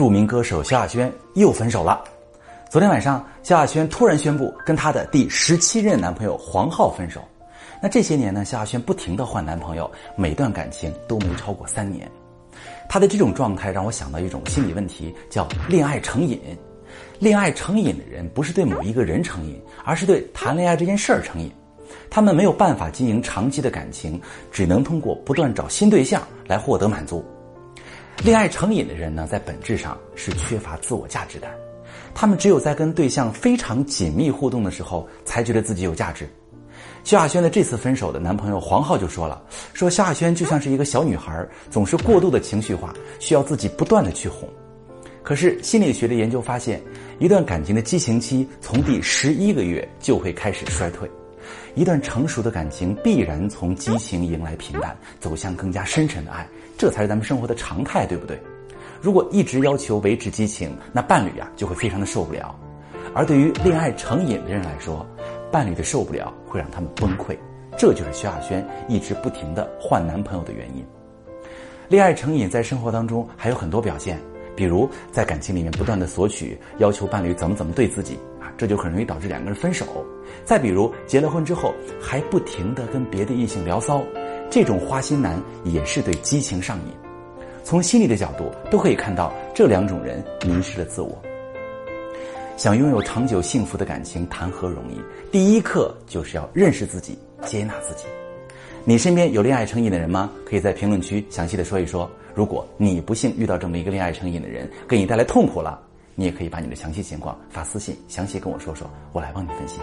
著名歌手萧亚轩又分手了。昨天晚上，萧亚轩突然宣布跟她的第十七任男朋友黄浩分手。那这些年呢，萧亚轩不停的换男朋友，每段感情都没超过三年。她的这种状态让我想到一种心理问题，叫恋爱成瘾。恋爱成瘾的人不是对某一个人成瘾，而是对谈恋爱这件事儿成瘾。他们没有办法经营长期的感情，只能通过不断找新对象来获得满足。恋爱成瘾的人呢，在本质上是缺乏自我价值感，他们只有在跟对象非常紧密互动的时候，才觉得自己有价值。萧亚轩的这次分手的男朋友黄浩就说了，说萧亚轩就像是一个小女孩，总是过度的情绪化，需要自己不断的去哄。可是心理学的研究发现，一段感情的激情期从第十一个月就会开始衰退。一段成熟的感情必然从激情迎来平淡，走向更加深沉的爱，这才是咱们生活的常态，对不对？如果一直要求维持激情，那伴侣呀就会非常的受不了。而对于恋爱成瘾的人来说，伴侣的受不了会让他们崩溃，这就是萧亚轩一直不停的换男朋友的原因。恋爱成瘾在生活当中还有很多表现，比如在感情里面不断的索取，要求伴侣怎么怎么对自己。啊这就很容易导致两个人分手。再比如结了婚之后还不停的跟别的异性聊骚，这种花心男也是对激情上瘾。从心理的角度都可以看到这两种人迷失了自我。想拥有长久幸福的感情谈何容易？第一课就是要认识自己，接纳自己。你身边有恋爱成瘾的人吗？可以在评论区详细的说一说。如果你不幸遇到这么一个恋爱成瘾的人，给你带来痛苦了。你也可以把你的详细情况发私信，详细跟我说说，我来帮你分析。